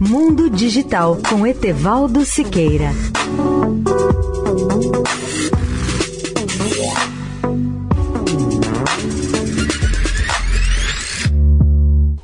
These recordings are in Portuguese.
Mundo Digital com Etevaldo Siqueira.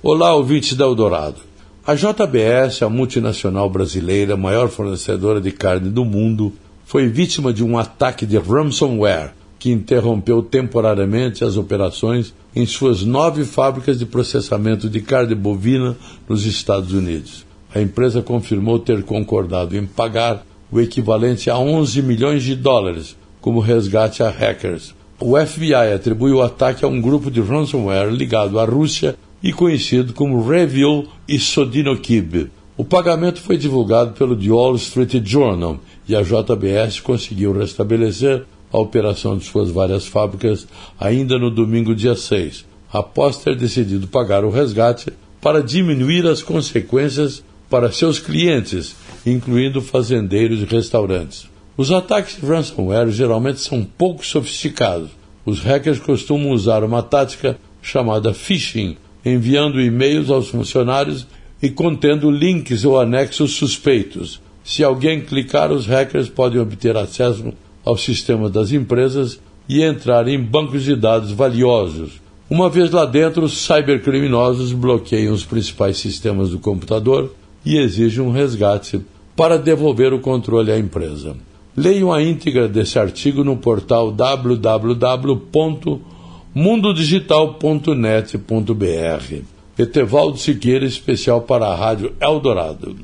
Olá, ouvintes da Eldorado. A JBS, a multinacional brasileira, maior fornecedora de carne do mundo, foi vítima de um ataque de ransomware que interrompeu temporariamente as operações em suas nove fábricas de processamento de carne bovina nos Estados Unidos. A empresa confirmou ter concordado em pagar o equivalente a 11 milhões de dólares como resgate a hackers. O FBI atribui o ataque a um grupo de ransomware ligado à Rússia e conhecido como Revil e Sodinokib. O pagamento foi divulgado pelo The Wall Street Journal e a JBS conseguiu restabelecer a operação de suas várias fábricas ainda no domingo, dia 6, após ter decidido pagar o resgate para diminuir as consequências para seus clientes, incluindo fazendeiros e restaurantes. Os ataques de ransomware geralmente são pouco sofisticados. Os hackers costumam usar uma tática chamada phishing, enviando e-mails aos funcionários e contendo links ou anexos suspeitos. Se alguém clicar, os hackers podem obter acesso ao sistema das empresas e entrar em bancos de dados valiosos. Uma vez lá dentro, os cybercriminosos bloqueiam os principais sistemas do computador e exigem um resgate para devolver o controle à empresa. Leiam a íntegra desse artigo no portal www.mundodigital.net.br. Etevaldo Siqueira, especial para a Rádio Eldorado.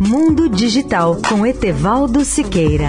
Mundo Digital com Etevaldo Siqueira.